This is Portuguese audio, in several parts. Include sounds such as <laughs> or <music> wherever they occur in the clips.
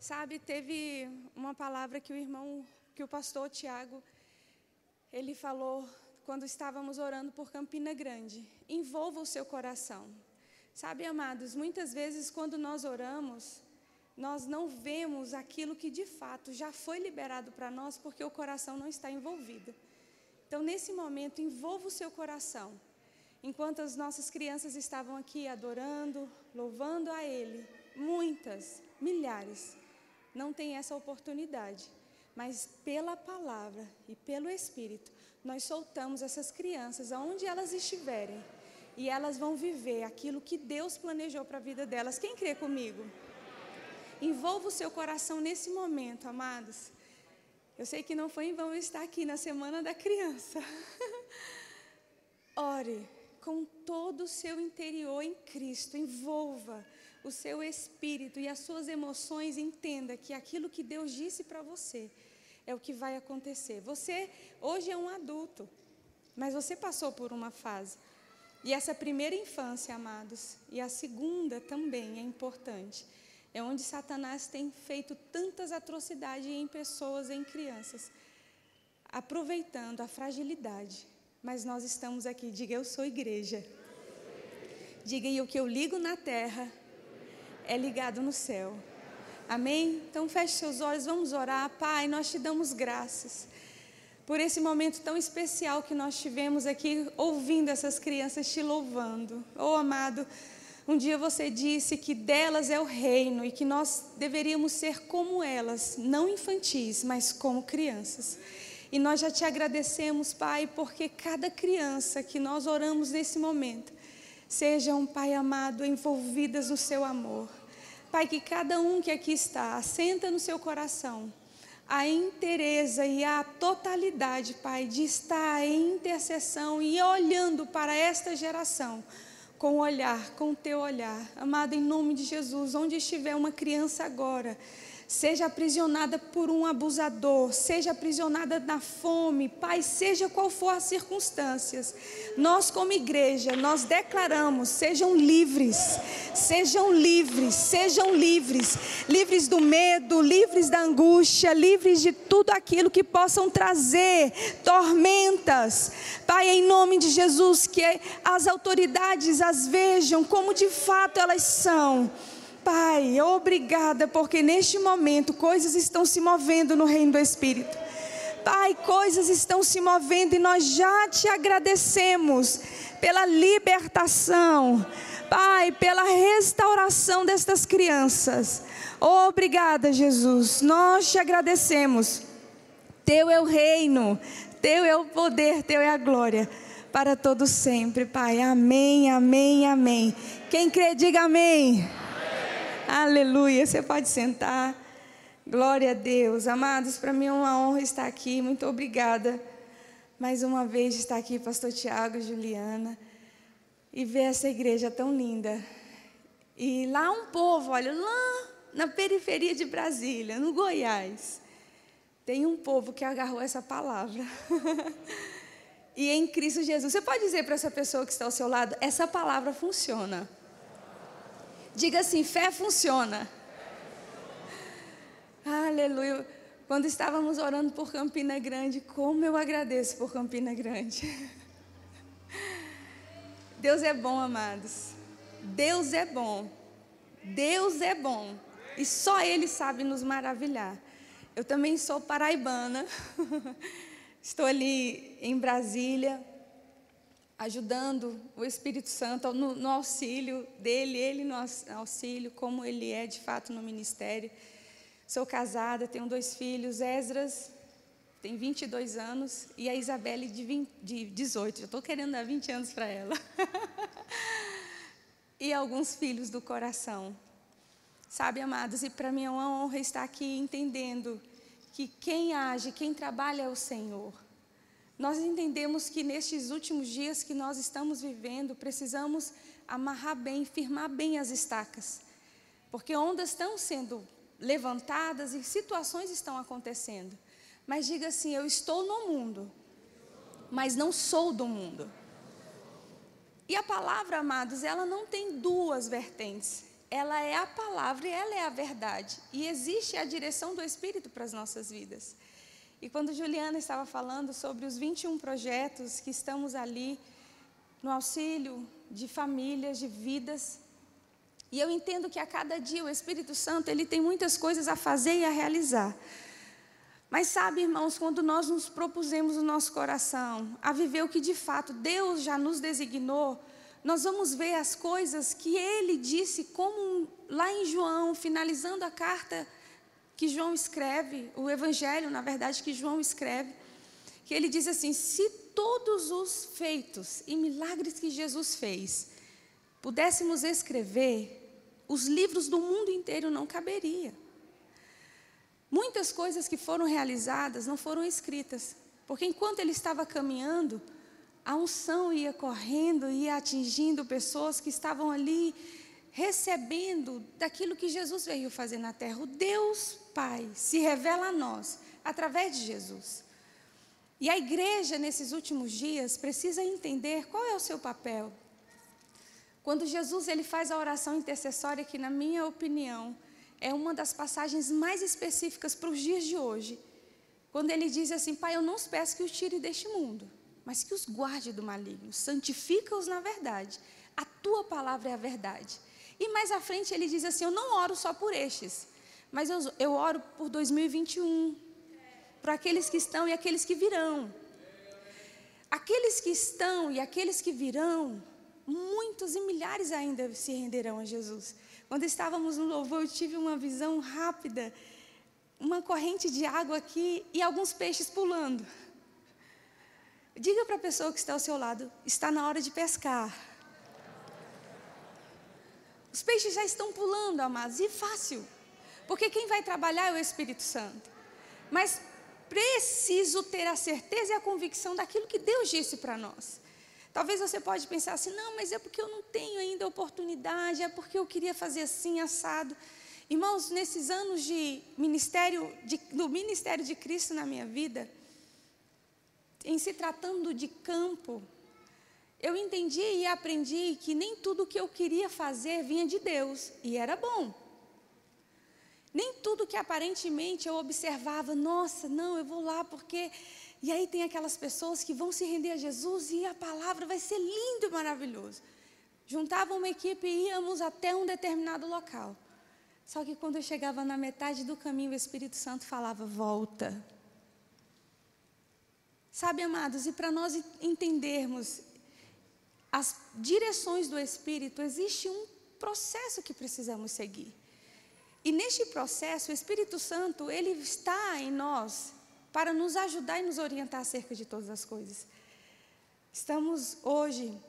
Sabe, teve uma palavra que o irmão, que o pastor Tiago, ele falou quando estávamos orando por Campina Grande. Envolva o seu coração. Sabe, amados, muitas vezes quando nós oramos, nós não vemos aquilo que de fato já foi liberado para nós porque o coração não está envolvido. Então, nesse momento, envolva o seu coração. Enquanto as nossas crianças estavam aqui adorando, louvando a Ele, muitas, milhares, não têm essa oportunidade. Mas pela palavra e pelo Espírito, nós soltamos essas crianças aonde elas estiverem. E elas vão viver aquilo que Deus planejou para a vida delas. Quem crê comigo? Envolva o seu coração nesse momento, amados. Eu sei que não foi em vão estar aqui na semana da criança. <laughs> Ore com todo o seu interior em Cristo, envolva o seu espírito e as suas emoções, entenda que aquilo que Deus disse para você é o que vai acontecer. Você hoje é um adulto, mas você passou por uma fase. E essa primeira infância, amados, e a segunda também é importante. É onde Satanás tem feito tantas atrocidades em pessoas, em crianças, aproveitando a fragilidade. Mas nós estamos aqui, diga eu sou igreja. Diga e o que eu ligo na terra é ligado no céu. Amém? Então feche seus olhos, vamos orar. Pai, nós te damos graças por esse momento tão especial que nós tivemos aqui, ouvindo essas crianças te louvando. Oh, amado, um dia você disse que delas é o reino e que nós deveríamos ser como elas, não infantis, mas como crianças. E nós já te agradecemos, Pai, porque cada criança que nós oramos nesse momento, sejam, Pai amado, envolvidas no seu amor. Pai, que cada um que aqui está, assenta no seu coração a inteireza e a totalidade, Pai, de estar em intercessão e olhando para esta geração com o olhar, com o teu olhar. Amado, em nome de Jesus, onde estiver uma criança agora, seja aprisionada por um abusador, seja aprisionada na fome, Pai, seja qual for as circunstâncias, nós como igreja, nós declaramos, sejam livres, sejam livres, sejam livres, livres do medo, livres da angústia, livres de tudo aquilo que possam trazer tormentas. Pai, em nome de Jesus, que as autoridades as vejam como de fato elas são. Pai, obrigada, porque neste momento coisas estão se movendo no reino do Espírito. Pai, coisas estão se movendo e nós já te agradecemos pela libertação. Pai, pela restauração destas crianças. Obrigada, Jesus. Nós te agradecemos. Teu é o reino, teu é o poder, teu é a glória para todos sempre, Pai. Amém, amém, amém. Quem crê, diga amém. Aleluia. Você pode sentar. Glória a Deus. Amados, para mim é uma honra estar aqui. Muito obrigada. Mais uma vez estar aqui, Pastor Tiago, Juliana, e ver essa igreja tão linda. E lá um povo, olha, lá na periferia de Brasília, no Goiás, tem um povo que agarrou essa palavra. <laughs> e em Cristo Jesus. Você pode dizer para essa pessoa que está ao seu lado: essa palavra funciona. Diga assim: fé funciona. Aleluia. Quando estávamos orando por Campina Grande, como eu agradeço por Campina Grande. Deus é bom, amados. Deus é bom. Deus é bom. E só Ele sabe nos maravilhar. Eu também sou paraibana. <laughs> Estou ali em Brasília, ajudando o Espírito Santo no, no, auxílio dele, ele no auxílio, como ele é de fato no ministério. Sou casada, tenho dois filhos, Esdras tem 22 anos e a Isabelle de, 20, de 18. Já estou querendo dar 20 anos para ela. <laughs> e alguns filhos do coração. Sabe, amados, e para mim é uma honra estar aqui entendendo que quem age, quem trabalha é o Senhor. Nós entendemos que nestes últimos dias que nós estamos vivendo, precisamos amarrar bem, firmar bem as estacas, porque ondas estão sendo levantadas e situações estão acontecendo. Mas diga assim: eu estou no mundo, mas não sou do mundo. E a palavra, amados, ela não tem duas vertentes. ela é a palavra e ela é a verdade. E existe a direção do Espírito para as nossas vidas. E quando Juliana estava falando sobre os 21 projetos que estamos ali no auxílio de famílias, de vidas, e eu entendo que a cada dia o Espírito Santo, ele tem muitas coisas a fazer e a realizar. Mas sabe, irmãos, quando nós nos propusemos o nosso coração a viver o que de fato Deus já nos designou, nós vamos ver as coisas que ele disse, como lá em João, finalizando a carta que João escreve, o evangelho, na verdade, que João escreve, que ele diz assim: se todos os feitos e milagres que Jesus fez pudéssemos escrever, os livros do mundo inteiro não caberia. Muitas coisas que foram realizadas não foram escritas, porque enquanto ele estava caminhando, a unção ia correndo, ia atingindo pessoas que estavam ali recebendo daquilo que Jesus veio fazer na terra. O Deus Pai se revela a nós através de Jesus. E a igreja, nesses últimos dias, precisa entender qual é o seu papel. Quando Jesus ele faz a oração intercessória, que, na minha opinião, é uma das passagens mais específicas para os dias de hoje. Quando ele diz assim: Pai, eu não os peço que os tire deste mundo, mas que os guarde do maligno, santifica-os na verdade. A tua palavra é a verdade. E mais à frente ele diz assim: Eu não oro só por estes, mas eu, eu oro por 2021, para aqueles que estão e aqueles que virão. Aqueles que estão e aqueles que virão, muitos e milhares ainda se renderão a Jesus. Quando estávamos no louvor, eu tive uma visão rápida, uma corrente de água aqui e alguns peixes pulando. Diga para a pessoa que está ao seu lado: está na hora de pescar. Os peixes já estão pulando, amados, e fácil, porque quem vai trabalhar é o Espírito Santo. Mas preciso ter a certeza e a convicção daquilo que Deus disse para nós. Talvez você pode pensar assim, não, mas é porque eu não tenho ainda oportunidade, é porque eu queria fazer assim, assado. Irmãos, nesses anos de ministério, de, do ministério de Cristo na minha vida, em se tratando de campo, eu entendi e aprendi que nem tudo que eu queria fazer vinha de Deus, e era bom. Nem tudo que aparentemente eu observava, nossa, não, eu vou lá porque. E aí tem aquelas pessoas que vão se render a Jesus e a palavra vai ser lindo e maravilhoso. Juntava uma equipe e íamos até um determinado local. Só que quando eu chegava na metade do caminho, o Espírito Santo falava: volta. Sabe, amados, e para nós entendermos as direções do Espírito, existe um processo que precisamos seguir. E neste processo, o Espírito Santo, ele está em nós para nos ajudar e nos orientar acerca de todas as coisas. Estamos hoje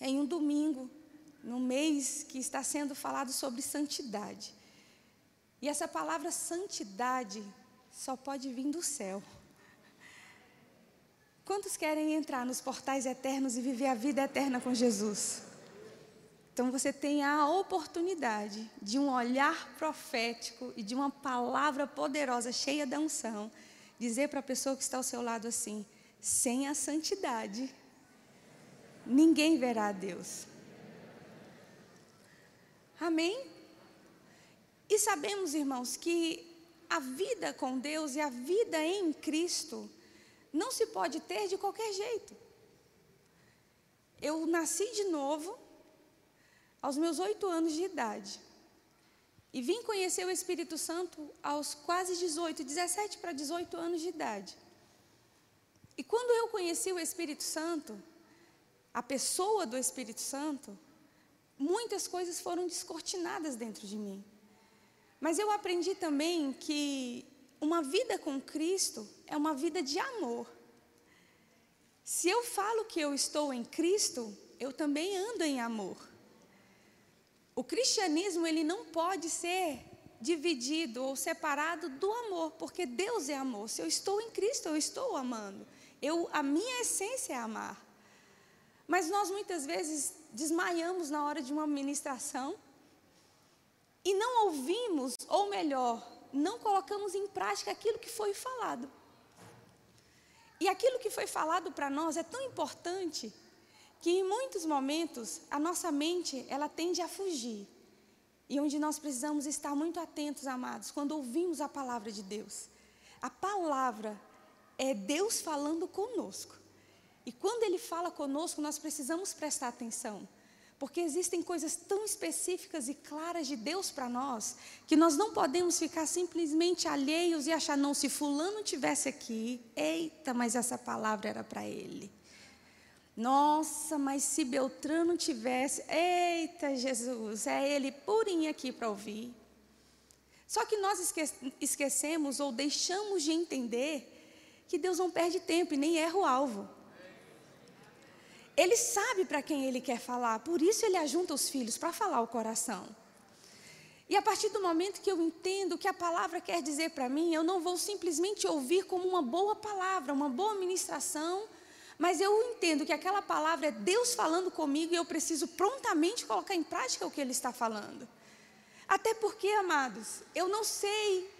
em um domingo, no mês que está sendo falado sobre santidade. E essa palavra santidade só pode vir do céu. Quantos querem entrar nos portais eternos e viver a vida eterna com Jesus? Então você tem a oportunidade de um olhar profético e de uma palavra poderosa, cheia da unção, dizer para a pessoa que está ao seu lado assim: sem a santidade, ninguém verá a Deus. Amém? E sabemos, irmãos, que a vida com Deus e a vida em Cristo não se pode ter de qualquer jeito. Eu nasci de novo aos meus oito anos de idade. E vim conhecer o Espírito Santo aos quase 18, 17 para 18 anos de idade. E quando eu conheci o Espírito Santo, a pessoa do Espírito Santo, muitas coisas foram descortinadas dentro de mim. Mas eu aprendi também que uma vida com Cristo é uma vida de amor. Se eu falo que eu estou em Cristo, eu também ando em amor. O cristianismo ele não pode ser dividido ou separado do amor, porque Deus é amor. Se eu estou em Cristo, eu estou amando. Eu, a minha essência é amar. Mas nós muitas vezes desmaiamos na hora de uma ministração e não ouvimos, ou melhor, não colocamos em prática aquilo que foi falado. E aquilo que foi falado para nós é tão importante que em muitos momentos a nossa mente ela tende a fugir. e onde nós precisamos estar muito atentos, amados, quando ouvimos a palavra de Deus. A palavra é Deus falando conosco. E quando Ele fala conosco, nós precisamos prestar atenção. Porque existem coisas tão específicas e claras de Deus para nós, que nós não podemos ficar simplesmente alheios e achar, não, se Fulano tivesse aqui, eita, mas essa palavra era para ele. Nossa, mas se Beltrano tivesse, eita Jesus, é ele purinho aqui para ouvir. Só que nós esquecemos ou deixamos de entender que Deus não perde tempo e nem erra o alvo. Ele sabe para quem ele quer falar, por isso ele ajunta os filhos para falar o coração. E a partir do momento que eu entendo o que a palavra quer dizer para mim, eu não vou simplesmente ouvir como uma boa palavra, uma boa ministração mas eu entendo que aquela palavra é Deus falando comigo e eu preciso prontamente colocar em prática o que Ele está falando. Até porque, amados, eu não sei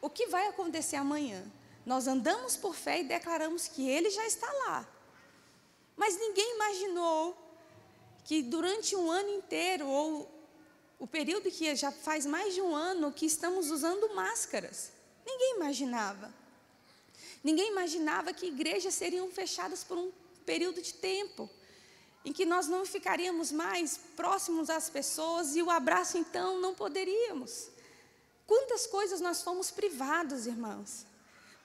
o que vai acontecer amanhã. Nós andamos por fé e declaramos que Ele já está lá. Mas ninguém imaginou que durante um ano inteiro, ou o período que já faz mais de um ano, que estamos usando máscaras. Ninguém imaginava. Ninguém imaginava que igrejas seriam fechadas por um período de tempo, em que nós não ficaríamos mais próximos às pessoas e o abraço então não poderíamos. Quantas coisas nós fomos privados, irmãos?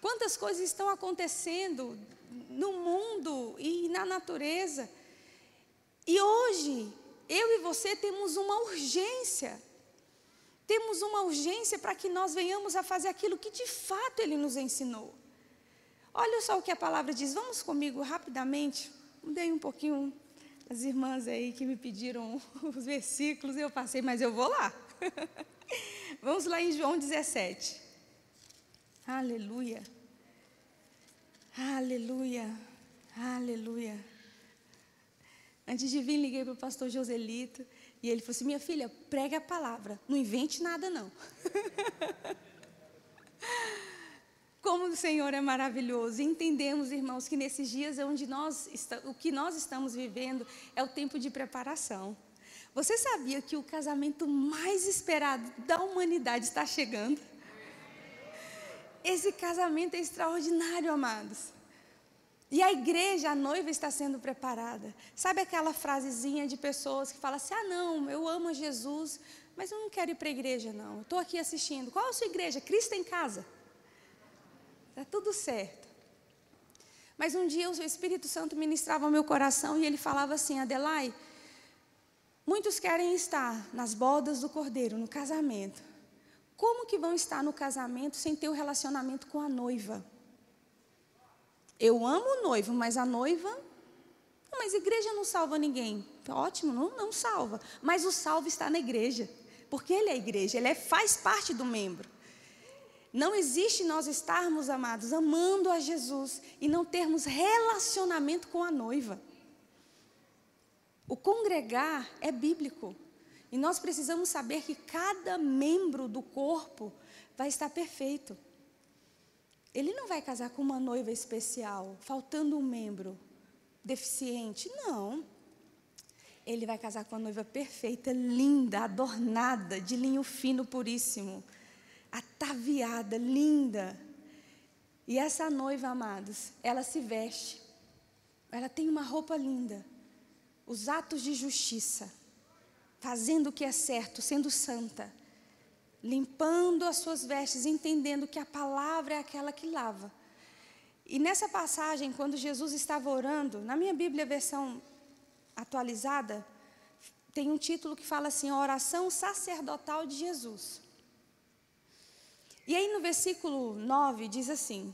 Quantas coisas estão acontecendo no mundo e na natureza? E hoje, eu e você temos uma urgência. Temos uma urgência para que nós venhamos a fazer aquilo que de fato Ele nos ensinou. Olha só o que a palavra diz. Vamos comigo rapidamente. Mudei um pouquinho as irmãs aí que me pediram <laughs> os versículos, eu passei, mas eu vou lá. <laughs> Vamos lá em João 17. Aleluia. Aleluia. Aleluia. Antes de vir, liguei para o pastor Joselito e ele falou assim: Minha filha, pregue a palavra, não invente nada, não. <laughs> Como o Senhor é maravilhoso. Entendemos, irmãos, que nesses dias é onde nós o que nós estamos vivendo é o tempo de preparação. Você sabia que o casamento mais esperado da humanidade está chegando? Esse casamento é extraordinário, amados. E a igreja, a noiva está sendo preparada. Sabe aquela frasezinha de pessoas que falam assim: ah, não, eu amo Jesus, mas eu não quero ir para a igreja, não. Estou aqui assistindo. Qual a sua igreja? Cristo em casa. Está tudo certo. Mas um dia o Espírito Santo ministrava ao meu coração e ele falava assim: Adelai, muitos querem estar nas bodas do cordeiro, no casamento. Como que vão estar no casamento sem ter o um relacionamento com a noiva? Eu amo o noivo, mas a noiva. Mas a igreja não salva ninguém. Ótimo, não, não salva. Mas o salvo está na igreja. Porque ele é a igreja, ele é, faz parte do membro. Não existe nós estarmos, amados, amando a Jesus e não termos relacionamento com a noiva. O congregar é bíblico. E nós precisamos saber que cada membro do corpo vai estar perfeito. Ele não vai casar com uma noiva especial, faltando um membro deficiente. Não. Ele vai casar com uma noiva perfeita, linda, adornada, de linho fino puríssimo ataviada, linda. E essa noiva, amados, ela se veste, ela tem uma roupa linda, os atos de justiça, fazendo o que é certo, sendo santa, limpando as suas vestes, entendendo que a palavra é aquela que lava. E nessa passagem, quando Jesus estava orando, na minha Bíblia, versão atualizada, tem um título que fala assim: a oração sacerdotal de Jesus. E aí no versículo 9 diz assim: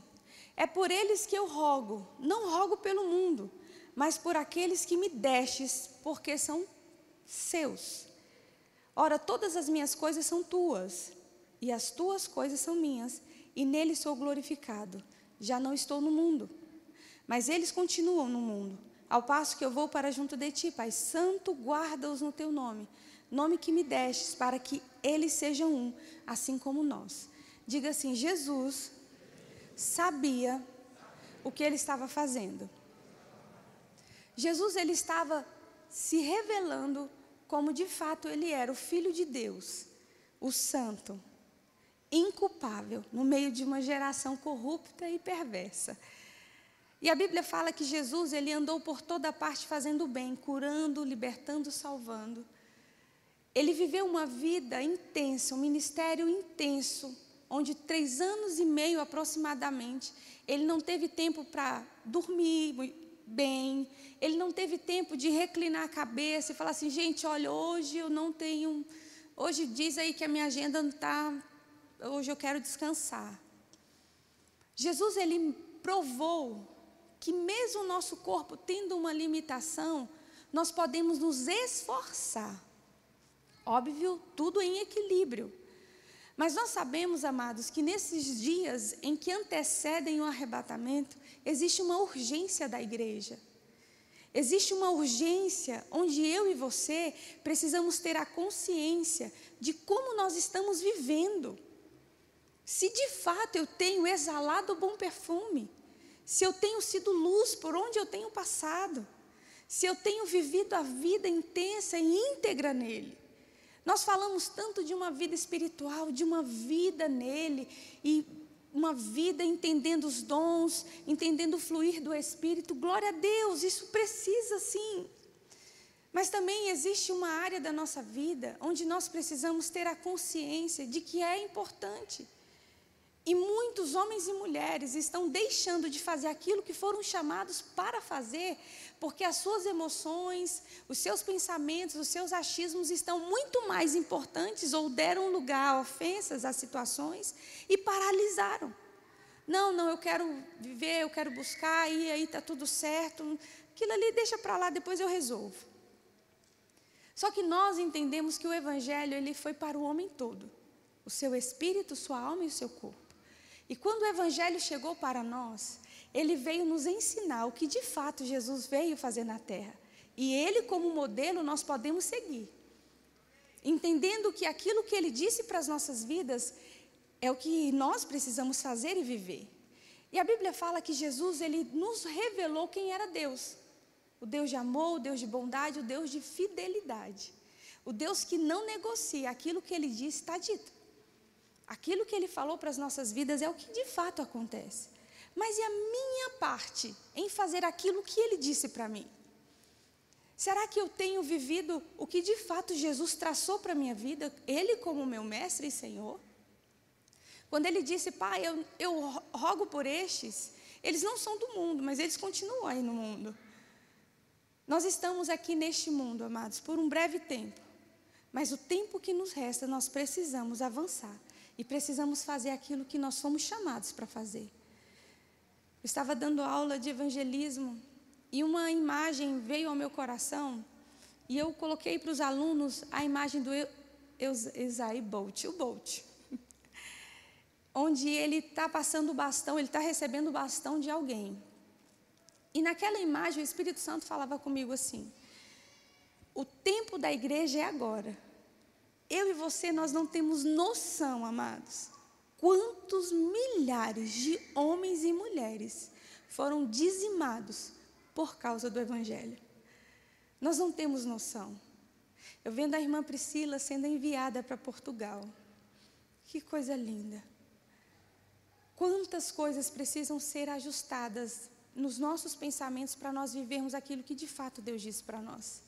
É por eles que eu rogo, não rogo pelo mundo, mas por aqueles que me destes, porque são seus. Ora, todas as minhas coisas são tuas, e as tuas coisas são minhas, e nele sou glorificado. Já não estou no mundo, mas eles continuam no mundo. Ao passo que eu vou para junto de ti, Pai Santo, guarda-os no teu nome, nome que me destes, para que eles sejam um, assim como nós. Diga assim: Jesus sabia o que ele estava fazendo. Jesus ele estava se revelando como de fato ele era, o Filho de Deus, o Santo, inculpável, no meio de uma geração corrupta e perversa. E a Bíblia fala que Jesus ele andou por toda parte fazendo bem, curando, libertando, salvando. Ele viveu uma vida intensa, um ministério intenso, onde três anos e meio aproximadamente, ele não teve tempo para dormir bem, ele não teve tempo de reclinar a cabeça e falar assim, gente, olha, hoje eu não tenho, hoje diz aí que a minha agenda não está, hoje eu quero descansar. Jesus, ele provou que mesmo o nosso corpo tendo uma limitação, nós podemos nos esforçar. Óbvio, tudo em equilíbrio. Mas nós sabemos, amados, que nesses dias em que antecedem o arrebatamento, existe uma urgência da igreja. Existe uma urgência onde eu e você precisamos ter a consciência de como nós estamos vivendo. Se de fato eu tenho exalado o bom perfume, se eu tenho sido luz por onde eu tenho passado, se eu tenho vivido a vida intensa e íntegra nele. Nós falamos tanto de uma vida espiritual, de uma vida nele, e uma vida entendendo os dons, entendendo o fluir do Espírito. Glória a Deus, isso precisa sim. Mas também existe uma área da nossa vida onde nós precisamos ter a consciência de que é importante. E muitos homens e mulheres estão deixando de fazer aquilo que foram chamados para fazer, porque as suas emoções, os seus pensamentos, os seus achismos estão muito mais importantes ou deram lugar a ofensas, a situações e paralisaram. Não, não, eu quero viver, eu quero buscar, e aí está tudo certo. Aquilo ali deixa para lá, depois eu resolvo. Só que nós entendemos que o Evangelho ele foi para o homem todo: o seu espírito, sua alma e o seu corpo. E quando o Evangelho chegou para nós, ele veio nos ensinar o que de fato Jesus veio fazer na terra. E ele, como modelo, nós podemos seguir. Entendendo que aquilo que ele disse para as nossas vidas é o que nós precisamos fazer e viver. E a Bíblia fala que Jesus, ele nos revelou quem era Deus. O Deus de amor, o Deus de bondade, o Deus de fidelidade. O Deus que não negocia aquilo que ele disse está dito. Aquilo que ele falou para as nossas vidas é o que de fato acontece. Mas e a minha parte em fazer aquilo que ele disse para mim? Será que eu tenho vivido o que de fato Jesus traçou para a minha vida, ele como meu mestre e Senhor? Quando ele disse, Pai, eu, eu rogo por estes, eles não são do mundo, mas eles continuam aí no mundo. Nós estamos aqui neste mundo, amados, por um breve tempo. Mas o tempo que nos resta, nós precisamos avançar. E precisamos fazer aquilo que nós somos chamados para fazer. Eu estava dando aula de evangelismo e uma imagem veio ao meu coração e eu coloquei para os alunos a imagem do Isaiah Bolt, o Bolt. <laughs> Onde ele está passando o bastão, ele está recebendo o bastão de alguém. E naquela imagem o Espírito Santo falava comigo assim: o tempo da igreja é agora. Eu e você, nós não temos noção, amados, quantos milhares de homens e mulheres foram dizimados por causa do Evangelho. Nós não temos noção. Eu vendo a irmã Priscila sendo enviada para Portugal. Que coisa linda. Quantas coisas precisam ser ajustadas nos nossos pensamentos para nós vivermos aquilo que de fato Deus disse para nós.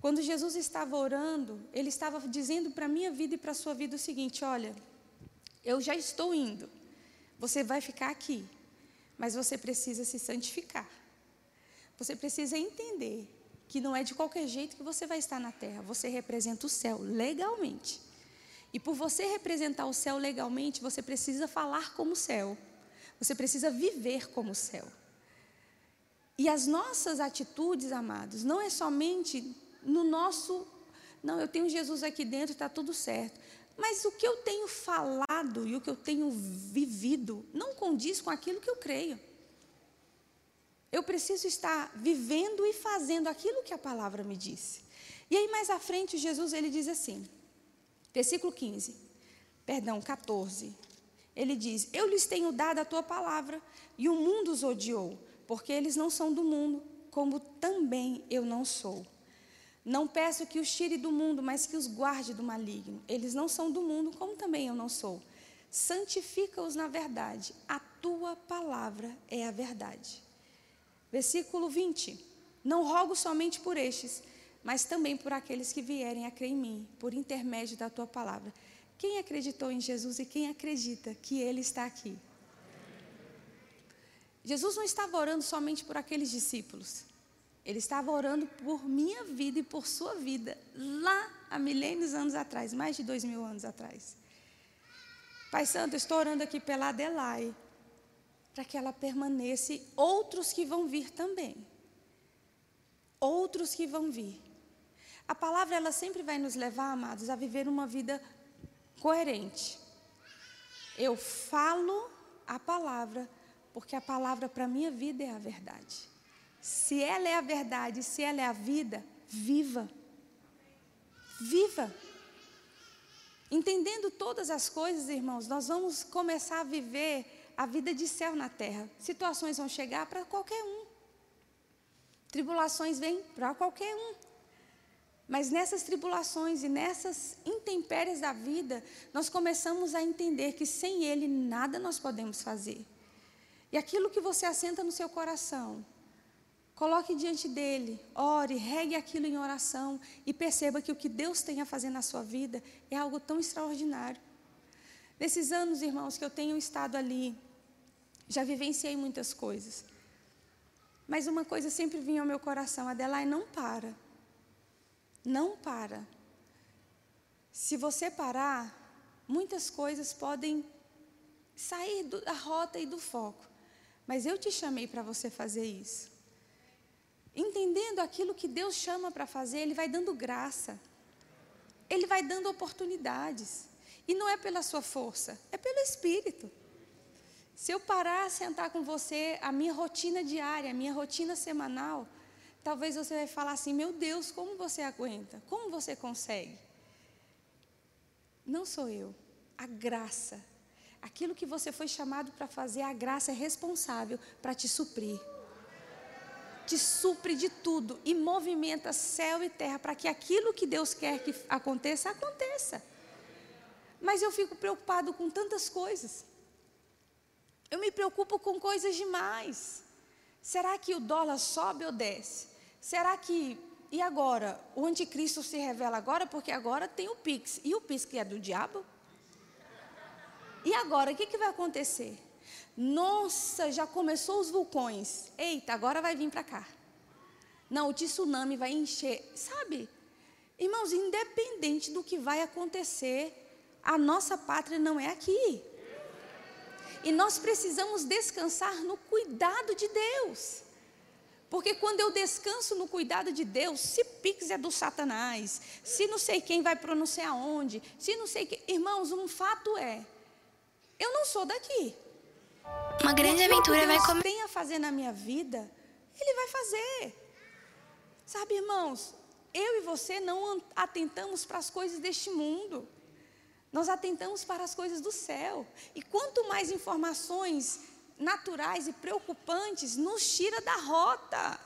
Quando Jesus estava orando, ele estava dizendo para a minha vida e para a sua vida o seguinte: olha, eu já estou indo, você vai ficar aqui, mas você precisa se santificar. Você precisa entender que não é de qualquer jeito que você vai estar na terra, você representa o céu legalmente. E por você representar o céu legalmente, você precisa falar como o céu, você precisa viver como o céu. E as nossas atitudes, amados, não é somente no nosso. Não, eu tenho Jesus aqui dentro, está tudo certo. Mas o que eu tenho falado e o que eu tenho vivido não condiz com aquilo que eu creio. Eu preciso estar vivendo e fazendo aquilo que a palavra me disse. E aí mais à frente Jesus ele diz assim, versículo 15, perdão, 14. Ele diz: Eu lhes tenho dado a tua palavra e o mundo os odiou, porque eles não são do mundo, como também eu não sou. Não peço que os tire do mundo, mas que os guarde do maligno. Eles não são do mundo, como também eu não sou. Santifica-os na verdade. A tua palavra é a verdade. Versículo 20. Não rogo somente por estes, mas também por aqueles que vierem a crer em mim, por intermédio da tua palavra. Quem acreditou em Jesus e quem acredita que ele está aqui? Jesus não estava orando somente por aqueles discípulos. Ele estava orando por minha vida e por sua vida, lá há milênios anos atrás, mais de dois mil anos atrás. Pai Santo, eu estou orando aqui pela Adelaide, para que ela permaneça outros que vão vir também. Outros que vão vir. A palavra, ela sempre vai nos levar, amados, a viver uma vida coerente. Eu falo a palavra, porque a palavra para a minha vida é a verdade. Se ela é a verdade, se ela é a vida, viva. Viva. Entendendo todas as coisas, irmãos, nós vamos começar a viver a vida de céu na terra. Situações vão chegar para qualquer um. Tribulações vêm para qualquer um. Mas nessas tribulações e nessas intempéries da vida, nós começamos a entender que sem Ele nada nós podemos fazer. E aquilo que você assenta no seu coração, Coloque diante dele, ore, regue aquilo em oração e perceba que o que Deus tem a fazer na sua vida é algo tão extraordinário. Nesses anos, irmãos, que eu tenho estado ali, já vivenciei muitas coisas. Mas uma coisa sempre vinha ao meu coração: Adelaide, não para. Não para. Se você parar, muitas coisas podem sair do, da rota e do foco. Mas eu te chamei para você fazer isso. Entendendo aquilo que Deus chama para fazer, Ele vai dando graça. Ele vai dando oportunidades. E não é pela sua força, é pelo Espírito. Se eu parar, sentar com você, a minha rotina diária, a minha rotina semanal, talvez você vai falar assim: meu Deus, como você aguenta? Como você consegue? Não sou eu, a graça. Aquilo que você foi chamado para fazer, a graça é responsável para te suprir te supre de tudo e movimenta céu e terra para que aquilo que Deus quer que aconteça, aconteça. Mas eu fico preocupado com tantas coisas. Eu me preocupo com coisas demais. Será que o dólar sobe ou desce? Será que. E agora? O anticristo se revela agora, porque agora tem o Pix. E o Pix que é do diabo? E agora, o que, que vai acontecer? Nossa, já começou os vulcões. Eita, agora vai vir para cá. Não, o tsunami vai encher. Sabe? Irmãos, independente do que vai acontecer, a nossa pátria não é aqui. E nós precisamos descansar no cuidado de Deus. Porque quando eu descanso no cuidado de Deus, se Pix é do Satanás, se não sei quem vai pronunciar aonde, se não sei quem. Irmãos, um fato é: eu não sou daqui. Uma grande aventura vai começar. tem a fazer na minha vida, Ele vai fazer. Sabe, irmãos, eu e você não atentamos para as coisas deste mundo. Nós atentamos para as coisas do céu. E quanto mais informações naturais e preocupantes nos tira da rota.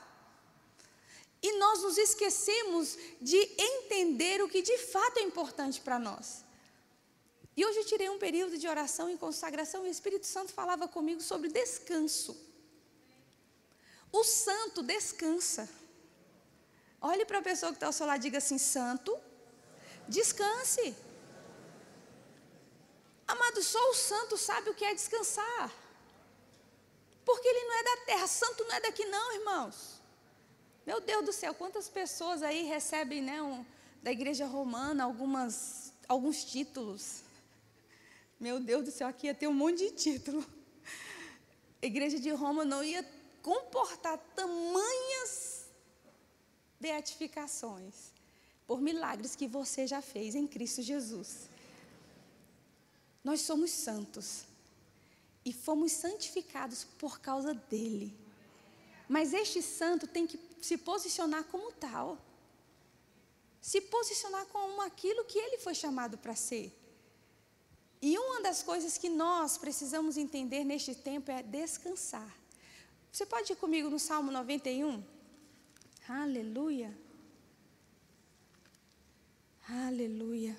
E nós nos esquecemos de entender o que de fato é importante para nós. E hoje eu tirei um período de oração e consagração e o Espírito Santo falava comigo sobre descanso. O santo descansa. Olhe para a pessoa que está ao seu lado e diga assim: Santo, descanse. Amado, só o santo sabe o que é descansar. Porque ele não é da terra, santo não é daqui, não, irmãos. Meu Deus do céu, quantas pessoas aí recebem né, um, da igreja romana algumas, alguns títulos. Meu Deus do céu, aqui ia ter um monte de título. A <laughs> igreja de Roma não ia comportar tamanhas beatificações por milagres que você já fez em Cristo Jesus. Nós somos santos e fomos santificados por causa dele. Mas este santo tem que se posicionar como tal. Se posicionar como aquilo que ele foi chamado para ser. E uma das coisas que nós precisamos entender neste tempo é descansar. Você pode ir comigo no Salmo 91? Aleluia. Aleluia.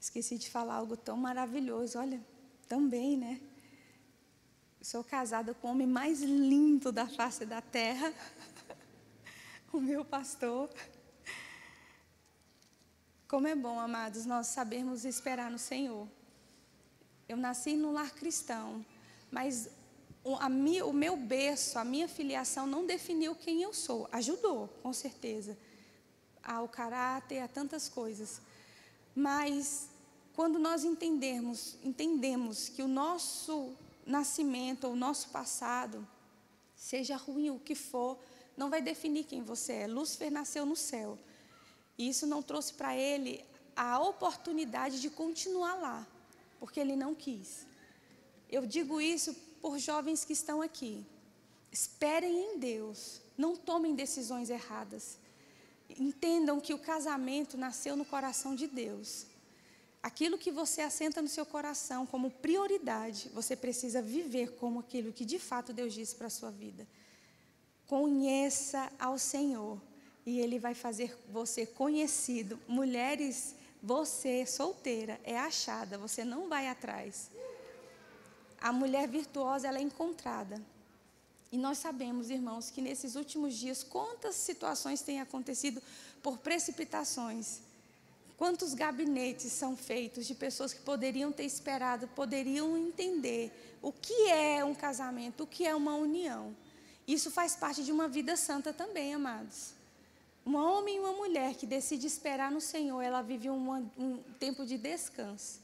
Esqueci de falar algo tão maravilhoso. Olha, também, né? Sou casada com o homem mais lindo da face da terra, <laughs> o meu pastor. Como é bom, amados, nós sabermos esperar no Senhor. Eu nasci num lar cristão, mas o, meu berço, a minha filiação não definiu quem eu sou. Ajudou, com certeza, ao caráter, a tantas coisas. Mas quando nós entendermos, entendemos que o nosso nascimento, o nosso passado, seja ruim o que for, não vai definir quem você é. Lúcifer nasceu no céu. E isso não trouxe para ele a oportunidade de continuar lá, porque ele não quis. Eu digo isso por jovens que estão aqui. Esperem em Deus, não tomem decisões erradas. Entendam que o casamento nasceu no coração de Deus. Aquilo que você assenta no seu coração como prioridade, você precisa viver como aquilo que de fato Deus disse para a sua vida. Conheça ao Senhor e Ele vai fazer você conhecido. Mulheres, você solteira é achada, você não vai atrás. A mulher virtuosa ela é encontrada. E nós sabemos, irmãos, que nesses últimos dias quantas situações têm acontecido por precipitações Quantos gabinetes são feitos de pessoas que poderiam ter esperado, poderiam entender o que é um casamento, o que é uma união. Isso faz parte de uma vida santa também, amados. Um homem e uma mulher que decide esperar no Senhor, ela vive um, um tempo de descanso.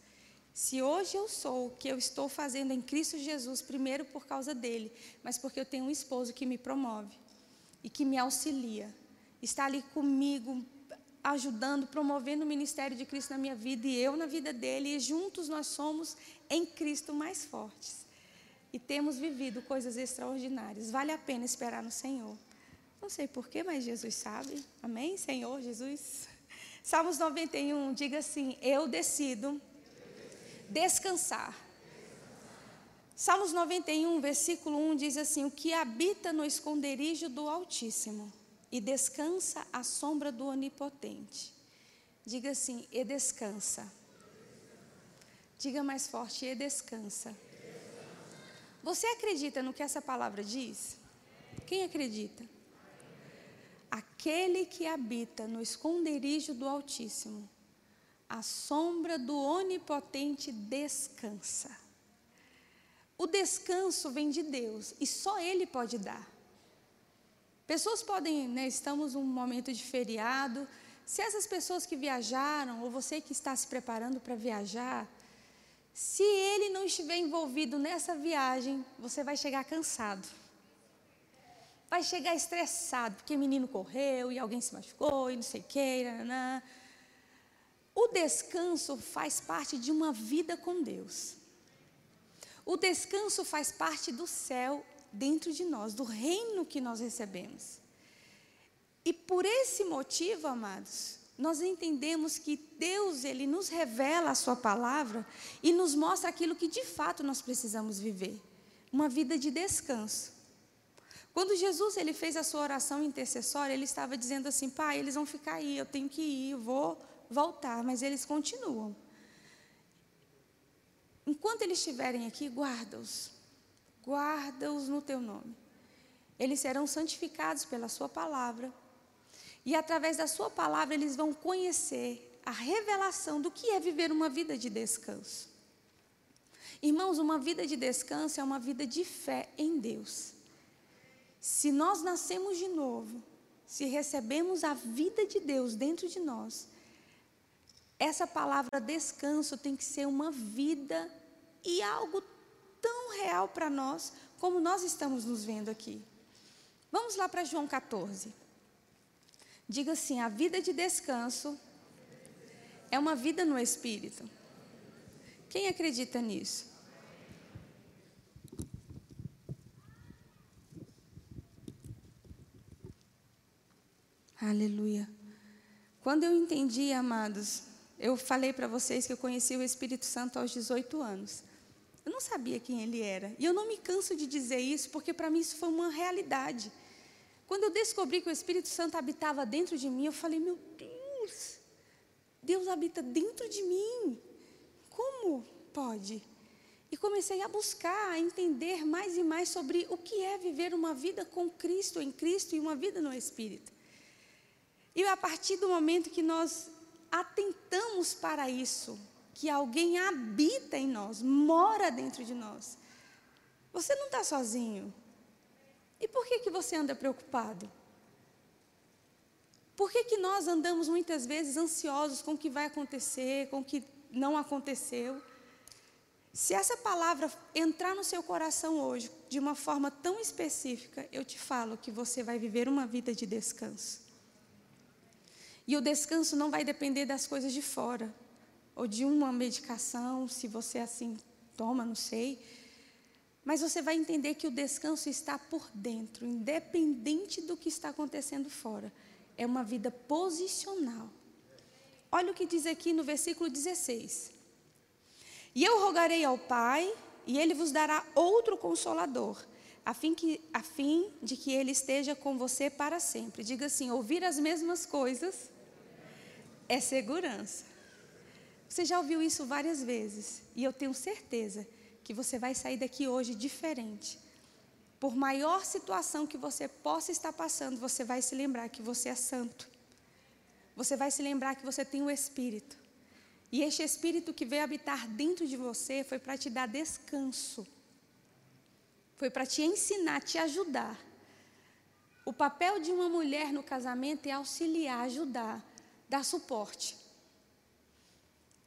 Se hoje eu sou o que eu estou fazendo em Cristo Jesus, primeiro por causa dele, mas porque eu tenho um esposo que me promove e que me auxilia, está ali comigo, ajudando, promovendo o ministério de Cristo na minha vida e eu na vida dele, e juntos nós somos em Cristo mais fortes. E temos vivido coisas extraordinárias. Vale a pena esperar no Senhor. Não sei porquê, mas Jesus sabe. Amém, Senhor Jesus? Salmos 91, diga assim: Eu decido descansar. Salmos 91, versículo 1 diz assim: O que habita no esconderijo do Altíssimo e descansa à sombra do Onipotente. Diga assim: e descansa. Diga mais forte: e descansa. Você acredita no que essa palavra diz? Quem acredita? Aquele que habita no esconderijo do Altíssimo, à sombra do Onipotente descansa. O descanso vem de Deus e só Ele pode dar. Pessoas podem, né, estamos num momento de feriado. Se essas pessoas que viajaram, ou você que está se preparando para viajar, se ele não estiver envolvido nessa viagem, você vai chegar cansado. Vai chegar estressado, porque o menino correu e alguém se machucou e não sei o que. O descanso faz parte de uma vida com Deus. O descanso faz parte do céu dentro de nós, do reino que nós recebemos. E por esse motivo, amados, nós entendemos que Deus, Ele nos revela a Sua palavra e nos mostra aquilo que de fato nós precisamos viver uma vida de descanso. Quando Jesus ele fez a sua oração intercessória, ele estava dizendo assim: Pai, eles vão ficar aí, eu tenho que ir, eu vou voltar, mas eles continuam. Enquanto eles estiverem aqui, guarda-os, guarda-os no teu nome. Eles serão santificados pela sua palavra. E através da sua palavra eles vão conhecer a revelação do que é viver uma vida de descanso. Irmãos, uma vida de descanso é uma vida de fé em Deus. Se nós nascemos de novo, se recebemos a vida de Deus dentro de nós, essa palavra descanso tem que ser uma vida e algo tão real para nós como nós estamos nos vendo aqui. Vamos lá para João 14. Diga assim: a vida de descanso é uma vida no espírito. Quem acredita nisso? Aleluia. Quando eu entendi, amados, eu falei para vocês que eu conheci o Espírito Santo aos 18 anos. Eu não sabia quem ele era. E eu não me canso de dizer isso, porque para mim isso foi uma realidade. Quando eu descobri que o Espírito Santo habitava dentro de mim, eu falei: Meu Deus, Deus habita dentro de mim. Como pode? E comecei a buscar, a entender mais e mais sobre o que é viver uma vida com Cristo, em Cristo e uma vida no Espírito. E a partir do momento que nós atentamos para isso, que alguém habita em nós, mora dentro de nós, você não está sozinho. E por que, que você anda preocupado? Por que, que nós andamos muitas vezes ansiosos com o que vai acontecer, com o que não aconteceu? Se essa palavra entrar no seu coração hoje de uma forma tão específica, eu te falo que você vai viver uma vida de descanso. E o descanso não vai depender das coisas de fora, ou de uma medicação, se você assim toma, não sei. Mas você vai entender que o descanso está por dentro, independente do que está acontecendo fora. É uma vida posicional. Olha o que diz aqui no versículo 16. E eu rogarei ao Pai, e ele vos dará outro consolador, a fim, que, a fim de que ele esteja com você para sempre. Diga assim: ouvir as mesmas coisas é segurança. Você já ouviu isso várias vezes, e eu tenho certeza que você vai sair daqui hoje diferente. Por maior situação que você possa estar passando, você vai se lembrar que você é santo. Você vai se lembrar que você tem o Espírito. E este Espírito que veio habitar dentro de você foi para te dar descanso. Foi para te ensinar, te ajudar. O papel de uma mulher no casamento é auxiliar, ajudar, dar suporte.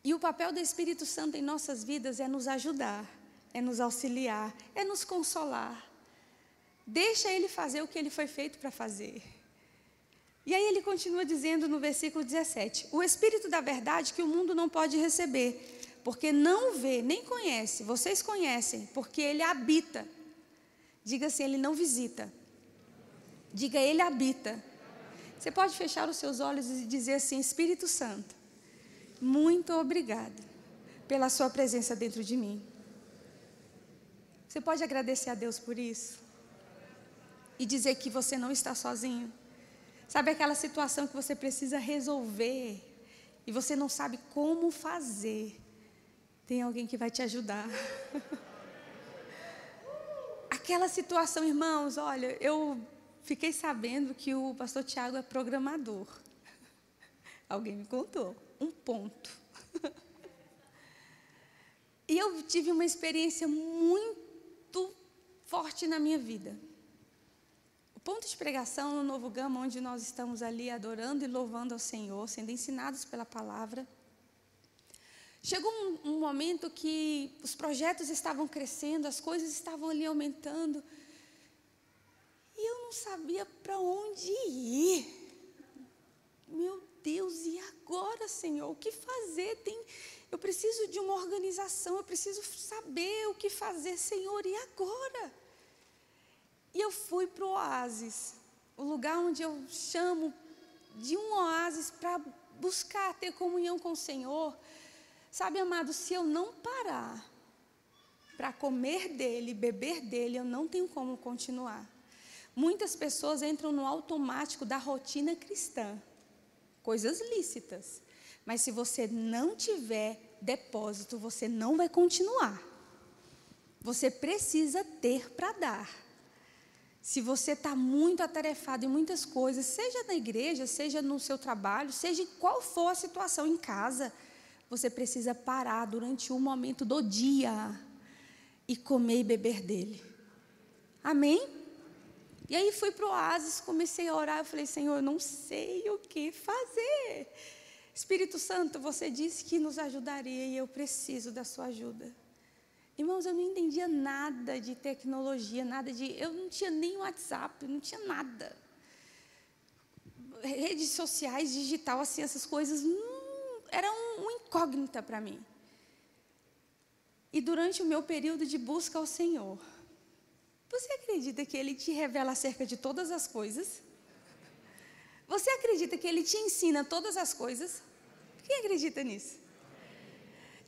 E o papel do Espírito Santo em nossas vidas é nos ajudar, é nos auxiliar, é nos consolar. Deixa ele fazer o que ele foi feito para fazer. E aí ele continua dizendo no versículo 17: O Espírito da verdade que o mundo não pode receber, porque não vê, nem conhece, vocês conhecem, porque ele habita. Diga assim: ele não visita. Diga, ele habita. Você pode fechar os seus olhos e dizer assim: Espírito Santo, muito obrigada pela sua presença dentro de mim. Você pode agradecer a Deus por isso? E dizer que você não está sozinho. Sabe aquela situação que você precisa resolver e você não sabe como fazer? Tem alguém que vai te ajudar. <laughs> aquela situação, irmãos, olha, eu fiquei sabendo que o pastor Tiago é programador. <laughs> Alguém me contou. Um ponto. <laughs> e eu tive uma experiência muito forte na minha vida ponto de pregação no Novo Gama, onde nós estamos ali adorando e louvando ao Senhor, sendo ensinados pela palavra. Chegou um, um momento que os projetos estavam crescendo, as coisas estavam ali aumentando, não sabia para onde ir. Meu Deus, e agora, Senhor? O que fazer? Tem, eu preciso de uma organização, eu preciso saber o que fazer, Senhor, e agora? E eu fui para o oásis, o lugar onde eu chamo de um oásis para buscar ter comunhão com o Senhor. Sabe, amado, se eu não parar para comer dele, beber dele, eu não tenho como continuar. Muitas pessoas entram no automático da rotina cristã, coisas lícitas. Mas se você não tiver depósito, você não vai continuar. Você precisa ter para dar. Se você está muito atarefado em muitas coisas, seja na igreja, seja no seu trabalho, seja qual for a situação em casa, você precisa parar durante um momento do dia e comer e beber dele. Amém? E aí fui para o oásis, comecei a orar, eu falei, Senhor, eu não sei o que fazer. Espírito Santo, você disse que nos ajudaria e eu preciso da sua ajuda. Irmãos, eu não entendia nada de tecnologia, nada de. Eu não tinha nem WhatsApp, não tinha nada. Redes sociais, digital, assim, essas coisas, hum, eram um incógnita para mim. E durante o meu período de busca ao Senhor, você acredita que Ele te revela acerca de todas as coisas? Você acredita que Ele te ensina todas as coisas? Quem acredita nisso?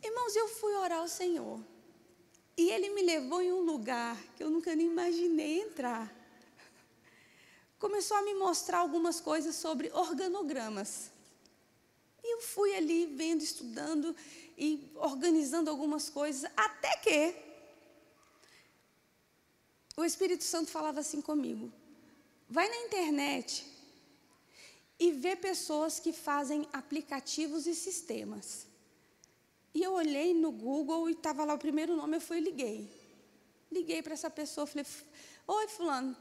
Irmãos, eu fui orar ao Senhor. E ele me levou em um lugar que eu nunca nem imaginei entrar. começou a me mostrar algumas coisas sobre organogramas. E eu fui ali vendo, estudando e organizando algumas coisas, até que o Espírito Santo falava assim comigo: vai na internet e vê pessoas que fazem aplicativos e sistemas. E eu olhei no Google e estava lá o primeiro nome, eu fui e liguei. Liguei para essa pessoa, falei: Oi, Fulano,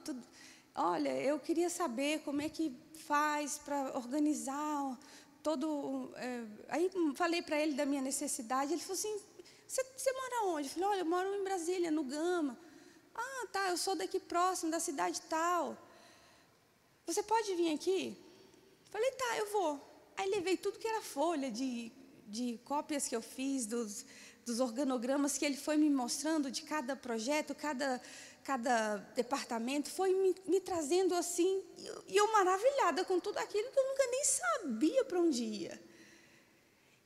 olha, eu queria saber como é que faz para organizar todo. É, aí falei para ele da minha necessidade, ele falou assim: você mora onde? Eu falei: olha, eu moro em Brasília, no Gama. Ah, tá, eu sou daqui próximo, da cidade tal. Você pode vir aqui? Falei: tá, eu vou. Aí levei tudo que era folha de, de cópias que eu fiz dos, dos organogramas que ele foi me mostrando de cada projeto, cada cada departamento, foi me, me trazendo assim, e eu, eu maravilhada com tudo aquilo que eu nunca nem sabia para onde ia.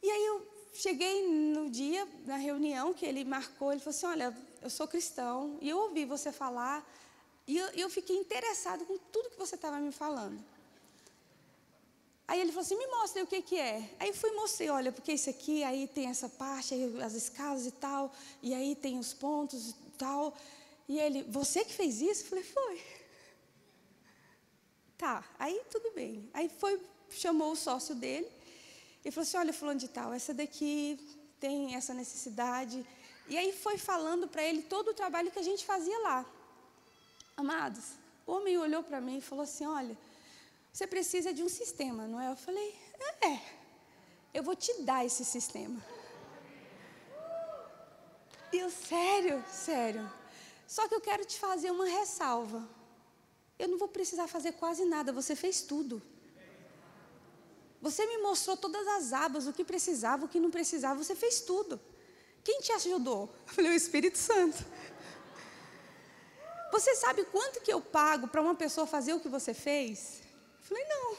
E aí eu cheguei no dia, na reunião que ele marcou, ele falou assim, olha, eu sou cristão, e eu ouvi você falar, e eu, eu fiquei interessado com tudo que você estava me falando. Aí ele falou assim, me mostra o que, que é. Aí fui e mostrei, olha, porque isso aqui, aí tem essa parte, aí as escalas e tal, e aí tem os pontos e tal. E ele, você que fez isso? Eu falei, foi. <laughs> Tá, aí tudo bem. Aí foi, chamou o sócio dele e falou assim: olha, fulano de tal, essa daqui tem essa necessidade. E aí foi falando para ele todo o trabalho que a gente fazia lá. Amados, o homem olhou para mim e falou assim: olha, você precisa de um sistema, não é? Eu falei, é, eu vou te dar esse sistema. E eu, sério, sério. Só que eu quero te fazer uma ressalva. Eu não vou precisar fazer quase nada, você fez tudo. Você me mostrou todas as abas, o que precisava, o que não precisava, você fez tudo. Quem te ajudou? Eu falei, o Espírito Santo. Você sabe quanto que eu pago para uma pessoa fazer o que você fez? Eu falei, não.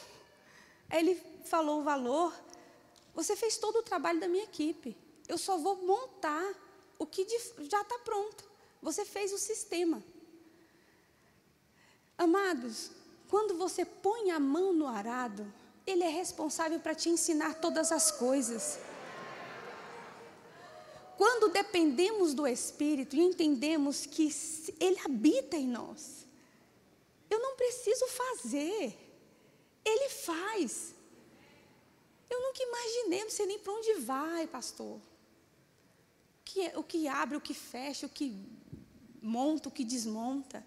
Aí ele falou o valor. Você fez todo o trabalho da minha equipe. Eu só vou montar o que já está pronto. Você fez o sistema. Amados, quando você põe a mão no arado, Ele é responsável para te ensinar todas as coisas. Quando dependemos do Espírito e entendemos que Ele habita em nós, eu não preciso fazer, Ele faz. Eu nunca imaginei, não sei nem para onde vai, pastor. O que, é, o que abre, o que fecha, o que monta, o que desmonta.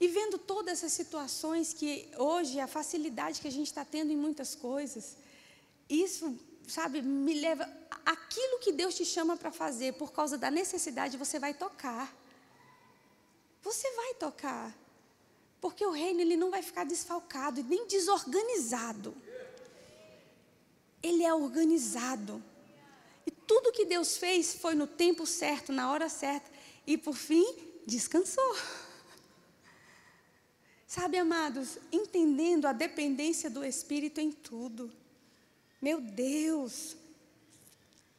E vendo todas essas situações que hoje, a facilidade que a gente está tendo em muitas coisas, isso, sabe, me leva. Aquilo que Deus te chama para fazer, por causa da necessidade, você vai tocar. Você vai tocar. Porque o reino ele não vai ficar desfalcado e nem desorganizado. Ele é organizado. E tudo que Deus fez foi no tempo certo, na hora certa. E por fim, descansou. Sabe, amados, entendendo a dependência do Espírito em tudo. Meu Deus,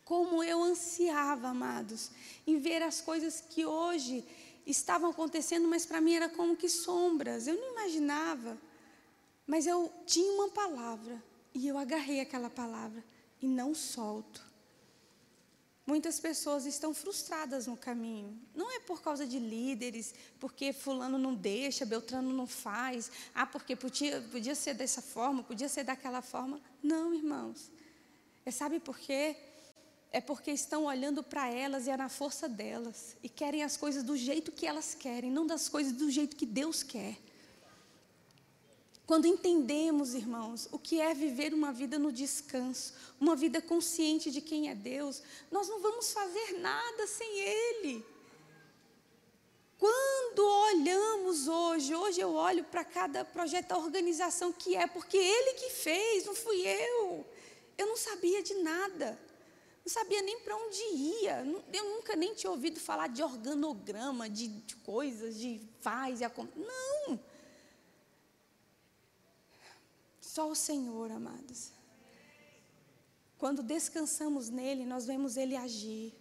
como eu ansiava, amados, em ver as coisas que hoje estavam acontecendo, mas para mim era como que sombras. Eu não imaginava. Mas eu tinha uma palavra e eu agarrei aquela palavra e não solto. Muitas pessoas estão frustradas no caminho. Não é por causa de líderes, porque fulano não deixa, Beltrano não faz, ah, porque podia, podia ser dessa forma, podia ser daquela forma. Não, irmãos. É, sabe por quê? É porque estão olhando para elas e é na força delas. E querem as coisas do jeito que elas querem, não das coisas do jeito que Deus quer. Quando entendemos, irmãos, o que é viver uma vida no descanso, uma vida consciente de quem é Deus, nós não vamos fazer nada sem Ele. Quando olhamos hoje, hoje eu olho para cada projeto da organização que é, porque Ele que fez, não fui eu. Eu não sabia de nada, não sabia nem para onde ia. Eu nunca nem tinha ouvido falar de organograma, de, de coisas, de faz e acontece. Não. Só o Senhor, amados. Quando descansamos nele, nós vemos ele agir.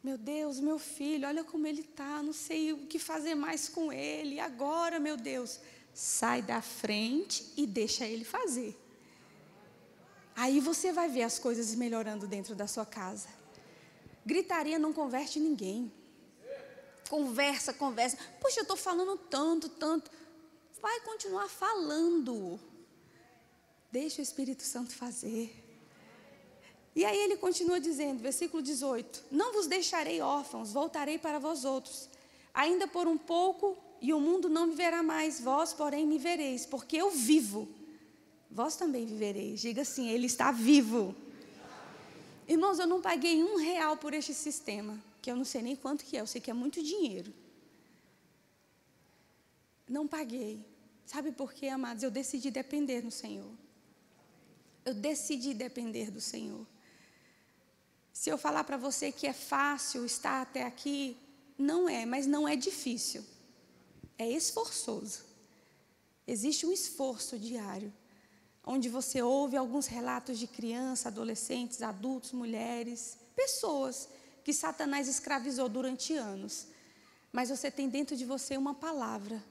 Meu Deus, meu filho, olha como ele está, não sei o que fazer mais com ele. Agora, meu Deus, sai da frente e deixa ele fazer. Aí você vai ver as coisas melhorando dentro da sua casa. Gritaria não converte ninguém. Conversa, conversa. Puxa, eu estou falando tanto, tanto. Vai continuar falando. Deixa o Espírito Santo fazer. E aí ele continua dizendo, versículo 18: Não vos deixarei órfãos, voltarei para vós outros. Ainda por um pouco, e o mundo não me verá mais, vós, porém, me vereis, porque eu vivo. Vós também vivereis. Diga assim: Ele está vivo. Irmãos, eu não paguei um real por este sistema, que eu não sei nem quanto que é, eu sei que é muito dinheiro. Não paguei. Sabe por quê, amados? Eu decidi depender do Senhor. Eu decidi depender do Senhor. Se eu falar para você que é fácil estar até aqui, não é, mas não é difícil. É esforçoso. Existe um esforço diário, onde você ouve alguns relatos de crianças, adolescentes, adultos, mulheres, pessoas que Satanás escravizou durante anos. Mas você tem dentro de você uma palavra.